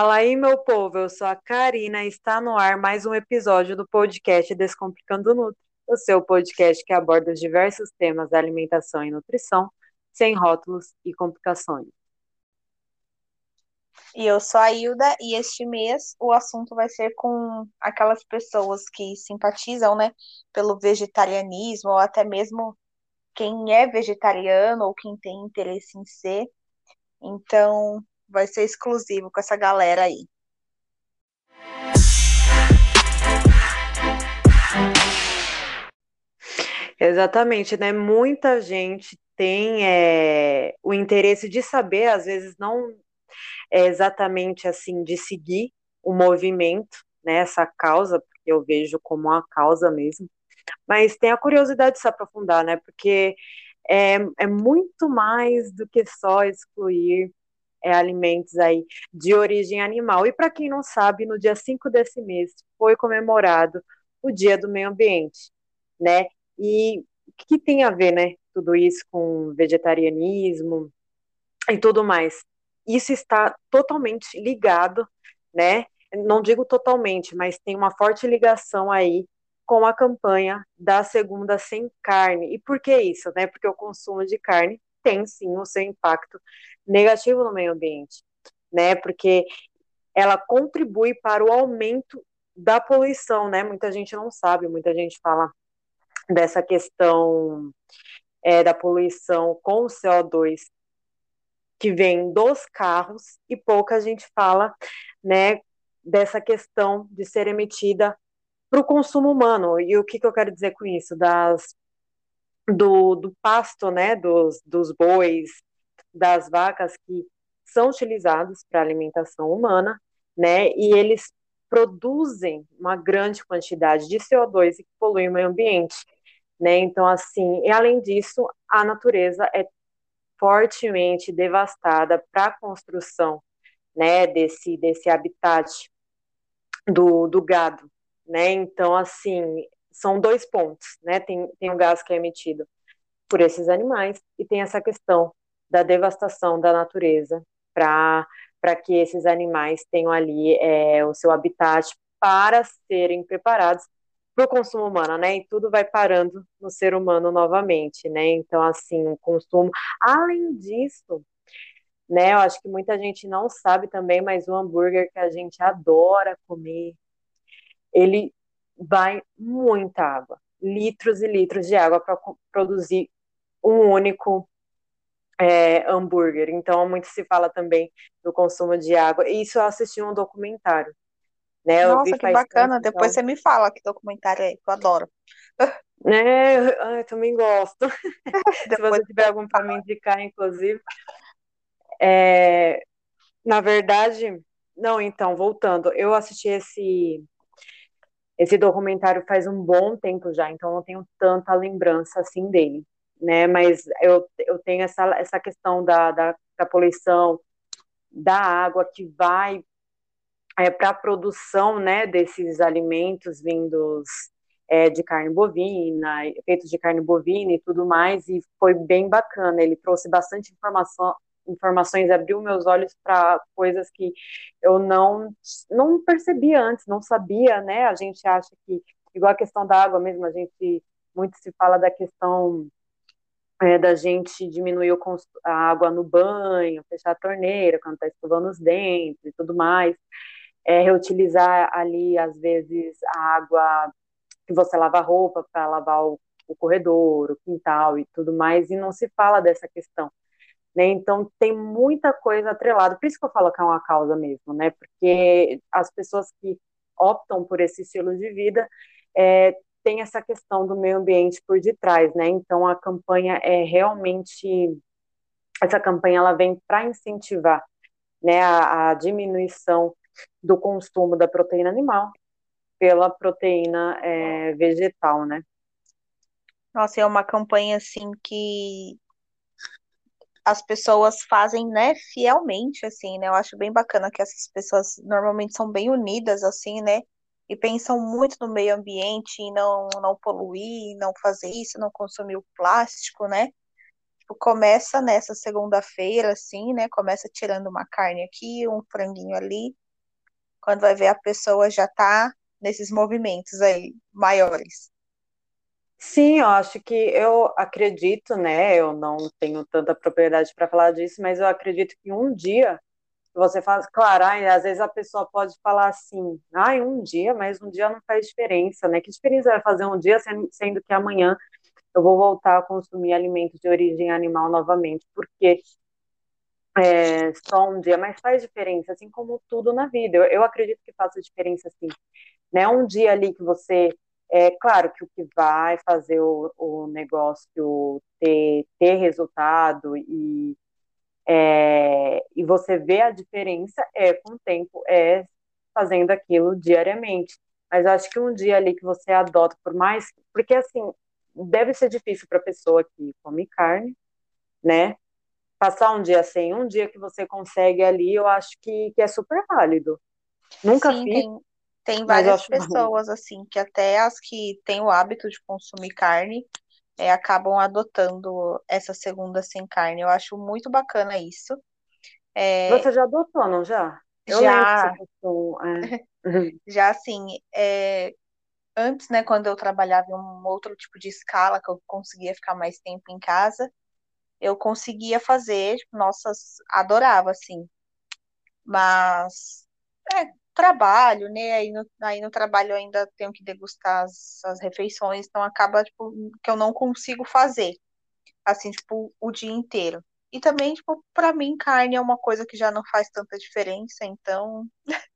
Fala aí, meu povo, eu sou a Karina e está no ar mais um episódio do podcast Descomplicando Nutri, o seu podcast que aborda os diversos temas da alimentação e nutrição, sem rótulos e complicações. E eu sou a Hilda e este mês o assunto vai ser com aquelas pessoas que simpatizam, né, pelo vegetarianismo ou até mesmo quem é vegetariano ou quem tem interesse em ser. Então, vai ser exclusivo com essa galera aí. Exatamente, né? Muita gente tem é, o interesse de saber, às vezes não é exatamente assim, de seguir o movimento, né? Essa causa, porque eu vejo como uma causa mesmo, mas tem a curiosidade de se aprofundar, né? Porque é, é muito mais do que só excluir é, alimentos aí de origem animal. E para quem não sabe, no dia 5 desse mês foi comemorado o Dia do Meio Ambiente, né? E o que tem a ver, né, tudo isso com vegetarianismo e tudo mais? Isso está totalmente ligado, né? Não digo totalmente, mas tem uma forte ligação aí com a campanha da segunda sem carne. E por que isso, né? Porque o consumo de carne tem sim o seu impacto negativo no meio ambiente, né? Porque ela contribui para o aumento da poluição, né? Muita gente não sabe, muita gente fala dessa questão é, da poluição com o CO2 que vem dos carros e pouca gente fala, né, dessa questão de ser emitida para o consumo humano. E o que, que eu quero dizer com isso? Das do, do pasto, né, dos, dos bois, das vacas que são utilizados para alimentação humana, né, e eles produzem uma grande quantidade de CO2 e que poluem o meio ambiente, né, então assim, e além disso, a natureza é fortemente devastada para a construção, né, desse, desse habitat do, do gado, né, então assim, são dois pontos, né? Tem, tem o gás que é emitido por esses animais e tem essa questão da devastação da natureza para que esses animais tenham ali é, o seu habitat para serem preparados para o consumo humano, né? E tudo vai parando no ser humano novamente, né? Então, assim, o consumo. Além disso, né? Eu acho que muita gente não sabe também, mas o hambúrguer que a gente adora comer, ele vai muita água, litros e litros de água para produzir um único é, hambúrguer. Então, muito se fala também do consumo de água. E isso eu assisti um documentário. Né? Nossa, que bacana. Tempo, Depois então... você me fala que documentário é, eu adoro. É, eu, eu também gosto. se você tiver algum para me indicar, inclusive. É, na verdade, não, então, voltando, eu assisti esse esse documentário faz um bom tempo já, então não tenho tanta lembrança assim dele, né? Mas eu, eu tenho essa, essa questão da, da, da poluição da água que vai é, para a produção né, desses alimentos vindos é, de carne bovina, feitos de carne bovina e tudo mais, e foi bem bacana. Ele trouxe bastante informação, informações, abriu meus olhos para coisas que eu não não percebia antes, não sabia, né? A gente acha que igual a questão da água mesmo, a gente muito se fala da questão é, da gente diminuir a água no banho, fechar a torneira quando está escovando os dentes e tudo mais, é, reutilizar ali às vezes a água que você lava a roupa para lavar o, o corredor, o quintal e tudo mais, e não se fala dessa questão né? Então tem muita coisa atrelada, por isso que eu falo que é uma causa mesmo, né? Porque as pessoas que optam por esse estilo de vida é, tem essa questão do meio ambiente por detrás, né? Então a campanha é realmente essa campanha ela vem para incentivar, né, a, a diminuição do consumo da proteína animal pela proteína é, vegetal, né? Nossa, é uma campanha assim que as pessoas fazem, né, fielmente, assim, né? Eu acho bem bacana que essas pessoas normalmente são bem unidas, assim, né? E pensam muito no meio ambiente e não, não poluir, não fazer isso, não consumir o plástico, né? Tipo, começa nessa segunda-feira, assim, né? Começa tirando uma carne aqui, um franguinho ali, quando vai ver a pessoa já está nesses movimentos aí maiores. Sim, eu acho que eu acredito, né? Eu não tenho tanta propriedade para falar disso, mas eu acredito que um dia você faz, claro, ai, às vezes a pessoa pode falar assim, ai, um dia, mas um dia não faz diferença, né? Que diferença vai fazer um dia, sendo que amanhã eu vou voltar a consumir alimentos de origem animal novamente, porque é, só um dia, mas faz diferença, assim como tudo na vida. Eu, eu acredito que faça diferença, sim. Né? Um dia ali que você é claro que o que vai fazer o, o negócio ter, ter resultado e, é, e você vê a diferença é com o tempo, é fazendo aquilo diariamente. Mas acho que um dia ali que você adota, por mais. Porque assim, deve ser difícil para a pessoa que come carne, né? Passar um dia sem, um dia que você consegue ali, eu acho que, que é super válido. Nunca Sim, fiz. Tem, tem várias pessoas, assim, que até as que têm o hábito de consumir carne é, acabam adotando essa segunda sem carne. Eu acho muito bacana isso. É, você já adotou, não já? Eu já. é. já, assim, é, antes, né, quando eu trabalhava em um outro tipo de escala, que eu conseguia ficar mais tempo em casa, eu conseguia fazer, nossas, adorava, assim. Mas, é, trabalho, né, aí no, aí no trabalho eu ainda tenho que degustar as, as refeições, então acaba, tipo, que eu não consigo fazer, assim, tipo, o dia inteiro. E também, tipo, pra mim, carne é uma coisa que já não faz tanta diferença, então...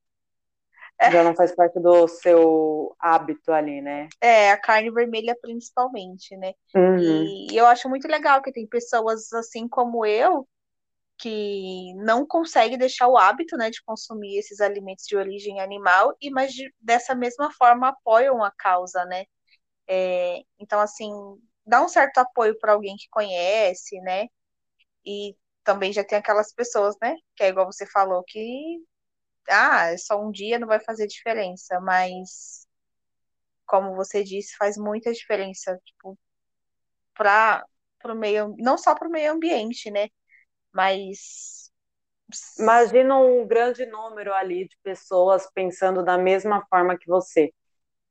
Já não faz parte do seu hábito ali, né? É, a carne vermelha principalmente, né? Uhum. E eu acho muito legal que tem pessoas assim como eu que não consegue deixar o hábito, né, de consumir esses alimentos de origem animal e mas de, dessa mesma forma apoiam a causa, né? É, então assim dá um certo apoio para alguém que conhece, né? E também já tem aquelas pessoas, né, que é igual você falou que ah, é só um dia não vai fazer diferença, mas como você disse, faz muita diferença, tipo, para o meio, não só para o meio ambiente, né? Mas imagina um grande número ali de pessoas pensando da mesma forma que você,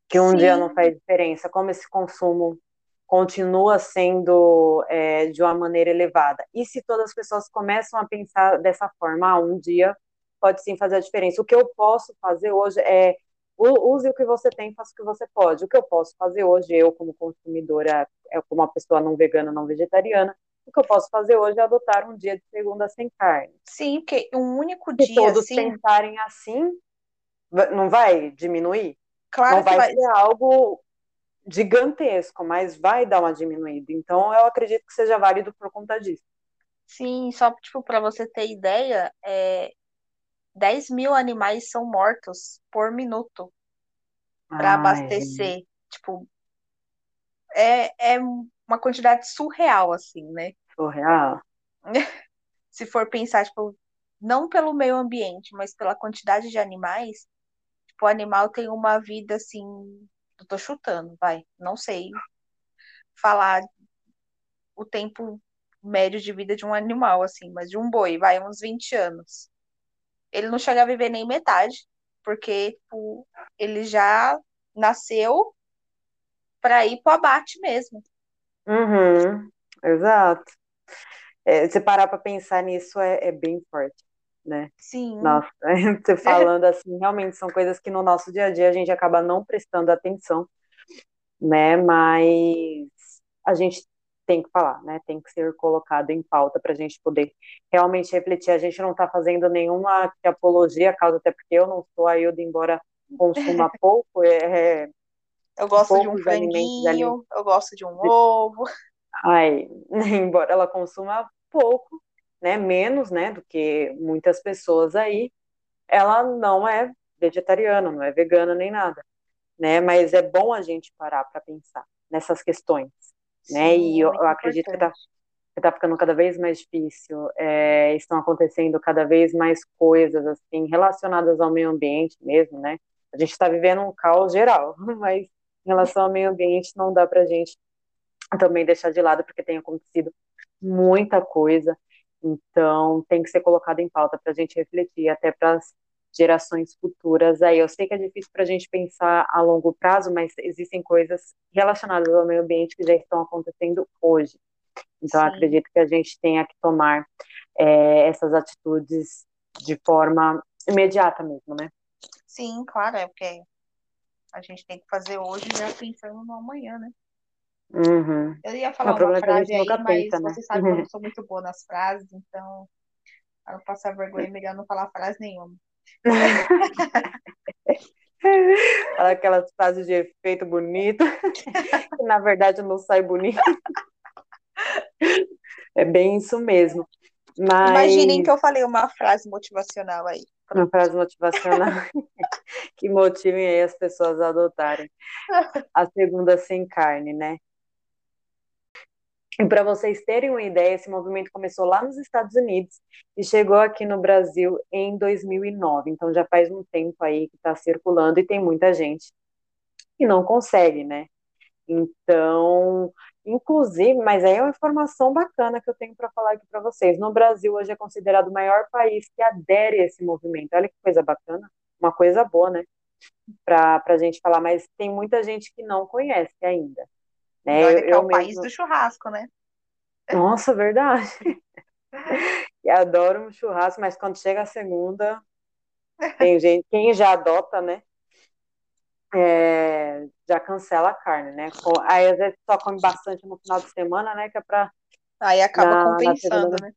que um Sim. dia não faz diferença, como esse consumo continua sendo é, de uma maneira elevada. E se todas as pessoas começam a pensar dessa forma, ah, um dia pode sim fazer a diferença. O que eu posso fazer hoje é use o que você tem, faça o que você pode. O que eu posso fazer hoje, eu como consumidora, como uma pessoa não vegana, não vegetariana, o que eu posso fazer hoje é adotar um dia de segunda sem carne. Sim, porque um único Se dia. todos assim... pensarem assim, não vai diminuir? Claro não vai, vai ser algo gigantesco, mas vai dar uma diminuída. Então, eu acredito que seja válido por conta disso. Sim, só tipo, para você ter ideia, é, 10 mil animais são mortos por minuto para abastecer. Tipo, é, é uma quantidade surreal, assim, né? Surreal. Se for pensar, tipo, não pelo meio ambiente, mas pela quantidade de animais, tipo, o animal tem uma vida assim. Eu tô chutando, vai, não sei falar o tempo médio de vida de um animal, assim, mas de um boi, vai, uns 20 anos ele não chega a viver nem metade, porque tipo, ele já nasceu para ir para o abate mesmo. Uhum, exato. É, você parar para pensar nisso é, é, bem forte, né? Sim. Nossa, você falando assim, realmente são coisas que no nosso dia a dia a gente acaba não prestando atenção, né? Mas a gente tem que falar, né? Tem que ser colocado em pauta para a gente poder realmente refletir. A gente não está fazendo nenhuma apologia à causa, até porque eu não sou a Ilda, embora consuma pouco. É, é eu gosto de um franguinho, eu gosto de um ovo. Ai, embora ela consuma pouco, né? Menos, né? Do que muitas pessoas aí, ela não é vegetariana, não é vegana nem nada, né? Mas é bom a gente parar para pensar nessas questões né? e eu, eu acredito que está tá ficando cada vez mais difícil. É, estão acontecendo cada vez mais coisas assim relacionadas ao meio ambiente mesmo, né? A gente está vivendo um caos geral, mas em relação ao meio ambiente não dá para a gente também deixar de lado porque tem acontecido muita coisa. Então tem que ser colocado em pauta para a gente refletir, até para gerações futuras aí. Eu sei que é difícil para a gente pensar a longo prazo, mas existem coisas relacionadas ao meio ambiente que já estão acontecendo hoje. Então, acredito que a gente tenha que tomar é, essas atitudes de forma imediata mesmo, né? Sim, claro, é porque a gente tem que fazer hoje já pensando no amanhã, né? Uhum. Eu ia falar uma frase aí, mas pensa, né? você sabe que eu não sou muito boa nas frases, então, para não passar vergonha, é melhor não falar frase nenhuma. Fala aquelas frases de efeito bonito, que na verdade não sai bonito. É bem isso mesmo. Mas... Imaginem que eu falei uma frase motivacional aí. Uma frase motivacional que motivem as pessoas a adotarem a segunda sem carne, né? E para vocês terem uma ideia, esse movimento começou lá nos Estados Unidos e chegou aqui no Brasil em 2009. Então já faz um tempo aí que está circulando e tem muita gente que não consegue, né? Então, inclusive, mas aí é uma informação bacana que eu tenho para falar aqui para vocês. No Brasil, hoje é considerado o maior país que adere a esse movimento. Olha que coisa bacana, uma coisa boa, né? Para a gente falar, mas tem muita gente que não conhece ainda. Né? Olha que é o mesmo... país do churrasco, né? Nossa, verdade. e adoro um churrasco, mas quando chega a segunda, tem gente, quem já adota, né? É, já cancela a carne, né? Aí às vezes só come bastante no final de semana, né? Que é pra. Aí acaba na, compensando, na né?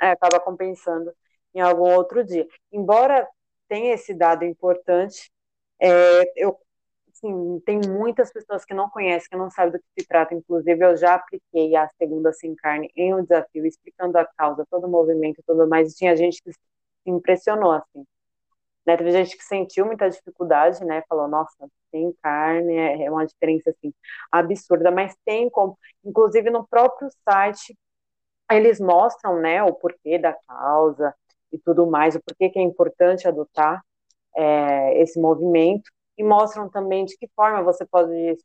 É, acaba compensando em algum outro dia. Embora tenha esse dado importante, é, eu assim, tem muitas pessoas que não conhecem, que não sabem do que se trata. Inclusive, eu já apliquei a segunda sem carne em um desafio, explicando a causa, todo o movimento tudo mais. E tinha gente que se impressionou, assim. Né? Teve gente que sentiu muita dificuldade, né? Falou, nossa, sem carne é, é uma diferença, assim, absurda. Mas tem como, inclusive no próprio site, eles mostram, né, o porquê da causa e tudo mais, o porquê que é importante adotar é, esse movimento e mostram também de que forma você pode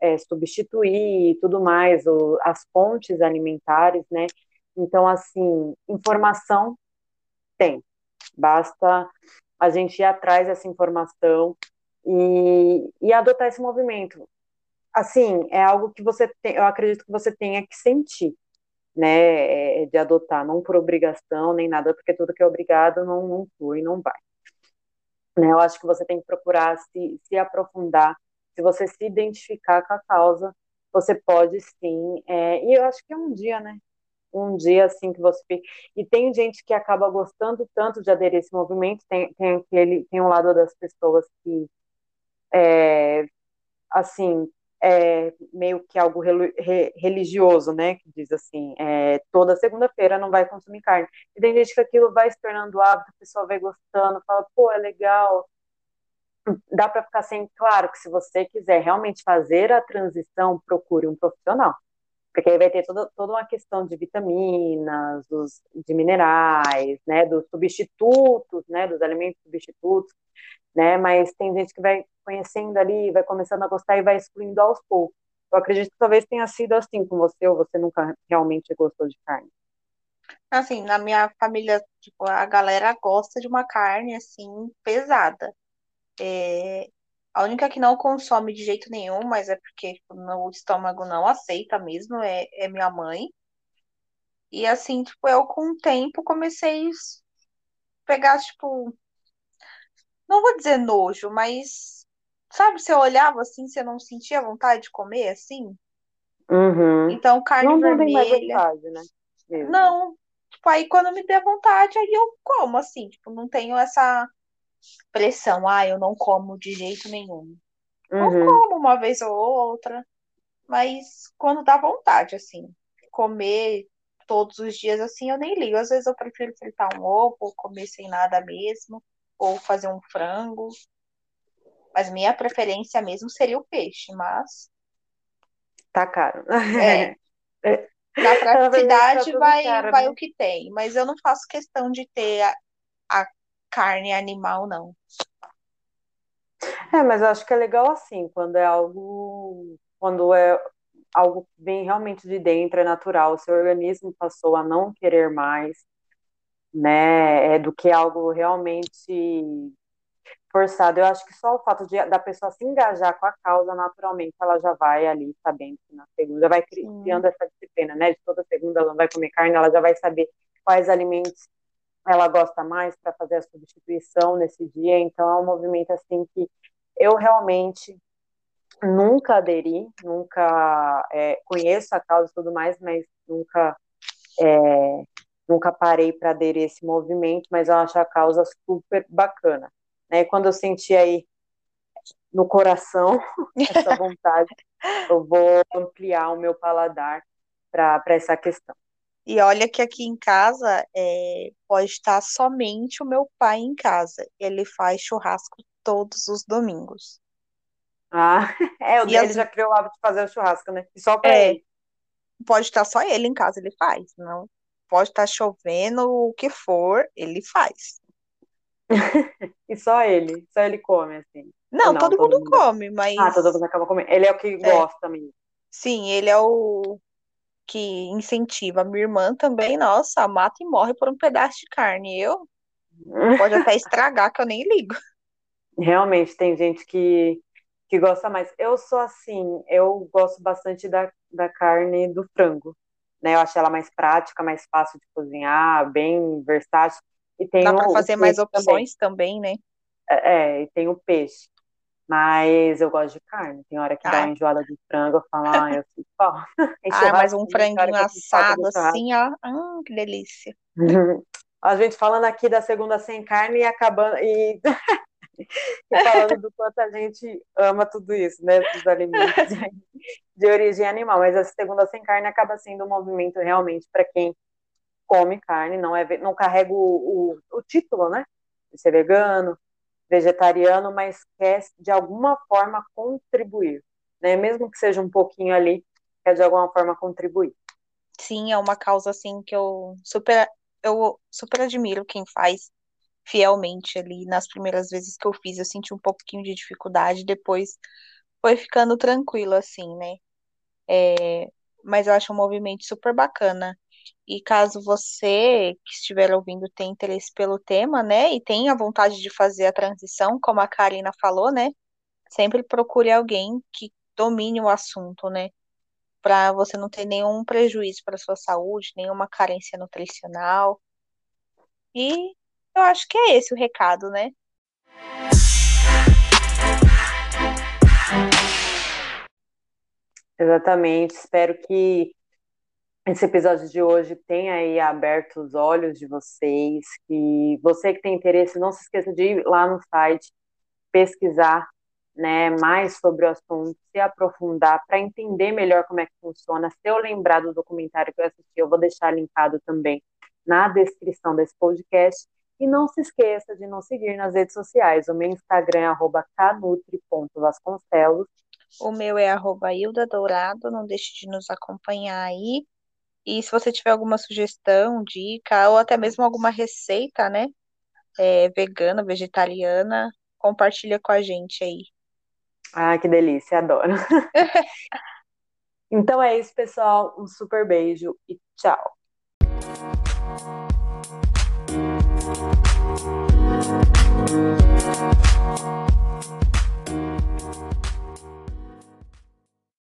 é, substituir e tudo mais, o, as fontes alimentares, né? Então, assim, informação tem, basta a gente ir atrás dessa informação e, e adotar esse movimento. Assim, é algo que você tem, eu acredito que você tenha que sentir, né, é, de adotar, não por obrigação nem nada, porque tudo que é obrigado não, não flui, não vai. Né? Eu acho que você tem que procurar se, se aprofundar, se você se identificar com a causa, você pode sim, é, e eu acho que é um dia, né? Um dia assim que você fica. E tem gente que acaba gostando tanto de aderir a esse movimento, tem, tem aquele, tem um lado das pessoas que é, assim, é meio que algo religioso, né? Que diz assim, é, toda segunda-feira não vai consumir carne. E tem gente que aquilo vai se tornando hábito, a pessoa vai gostando, fala, pô, é legal. Dá para ficar sem, claro que se você quiser realmente fazer a transição, procure um profissional. Porque aí vai ter toda, toda uma questão de vitaminas, dos, de minerais, né, dos substitutos, né, dos alimentos substitutos, né, mas tem gente que vai conhecendo ali, vai começando a gostar e vai excluindo aos poucos. Eu acredito que talvez tenha sido assim com você, ou você nunca realmente gostou de carne. Assim, na minha família, tipo, a galera gosta de uma carne, assim, pesada. É, a única que não consome de jeito nenhum, mas é porque tipo, o estômago não aceita mesmo, é, é minha mãe. E assim, tipo, eu com o tempo comecei a pegar, tipo, não vou dizer nojo, mas Sabe, você olhava assim, você não sentia vontade de comer assim? Uhum. Então, carne não vermelha. Vontade, né? Mesmo. Não. Tipo, aí quando me der vontade, aí eu como, assim. Tipo, não tenho essa pressão. Ah, eu não como de jeito nenhum. Uhum. Eu como uma vez ou outra. Mas quando dá vontade, assim. Comer todos os dias, assim, eu nem ligo. Às vezes eu prefiro fritar um ovo, ou comer sem nada mesmo. Ou fazer um frango. Mas minha preferência mesmo seria o peixe, mas. Tá caro. É. Na praticidade tá vai, caro, vai né? o que tem. Mas eu não faço questão de ter a, a carne animal, não. É, mas eu acho que é legal assim, quando é algo. Quando é algo que vem realmente de dentro, é natural, o seu organismo passou a não querer mais, né, é, do que algo realmente forçado. Eu acho que só o fato de, da pessoa se engajar com a causa, naturalmente, ela já vai ali sabendo que na segunda vai criando essa disciplina, né? De toda segunda ela vai comer carne, ela já vai saber quais alimentos ela gosta mais para fazer a substituição nesse dia. Então é um movimento assim que eu realmente nunca aderi, nunca é, conheço a causa e tudo mais, mas nunca é, nunca parei para aderir a esse movimento, mas eu acho a causa super bacana. Né? Quando eu senti aí no coração essa vontade, eu vou ampliar o meu paladar para essa questão. E olha que aqui em casa é, pode estar somente o meu pai em casa. Ele faz churrasco todos os domingos. Ah, é, o dele as... já criou o hábito de fazer o churrasco, né? E só para é, ele. Pode estar só ele em casa, ele faz. Não pode estar chovendo, o que for, ele faz. e só ele, só ele come, assim. Não, não todo, todo, mundo, mundo come, mas. Ah, todo mundo acaba comendo. Ele é o que é. gosta mesmo. Sim, ele é o que incentiva. Minha irmã também, nossa, mata e morre por um pedaço de carne. Eu pode até estragar, que eu nem ligo. Realmente, tem gente que, que gosta mais. Eu sou assim, eu gosto bastante da, da carne do frango. Né? Eu acho ela mais prática, mais fácil de cozinhar, bem versátil. E tem Dá para fazer mais opções também, também né? É, é, e tem o peixe. Mas eu gosto de carne. Tem hora que dá uma enjoada de frango, eu falo, ah, eu sinto falta. Ah, mas um franguinho assado assim, ó. Hum, que delícia. A gente falando aqui da segunda sem carne e acabando. E... e falando do quanto a gente ama tudo isso, né? Esses alimentos de, de origem animal. Mas a segunda sem carne acaba sendo um movimento realmente para quem come carne, não é não carrega o, o, o título, né? De ser vegano, vegetariano, mas quer de alguma forma contribuir, né? Mesmo que seja um pouquinho ali, quer de alguma forma contribuir. Sim, é uma causa assim que eu super eu super admiro quem faz fielmente ali. Nas primeiras vezes que eu fiz, eu senti um pouquinho de dificuldade, depois foi ficando tranquilo assim, né? É, mas eu acho um movimento super bacana. E caso você que estiver ouvindo tenha interesse pelo tema, né, e tenha vontade de fazer a transição, como a Karina falou, né, sempre procure alguém que domine o assunto, né, para você não ter nenhum prejuízo para sua saúde, nenhuma carência nutricional. E eu acho que é esse o recado, né? Exatamente. Espero que esse episódio de hoje tenha aí aberto os olhos de vocês, que você que tem interesse, não se esqueça de ir lá no site, pesquisar né, mais sobre o assunto, se aprofundar para entender melhor como é que funciona. Se eu lembrar do documentário que eu assisti, eu vou deixar linkado também na descrição desse podcast. E não se esqueça de nos seguir nas redes sociais. O meu Instagram é canutri.vasconcelos. O meu é arroba Hilda Dourado. Não deixe de nos acompanhar aí. E se você tiver alguma sugestão, dica, ou até mesmo alguma receita, né? É, vegana, vegetariana, compartilha com a gente aí. Ah, que delícia, adoro. então é isso, pessoal. Um super beijo e tchau.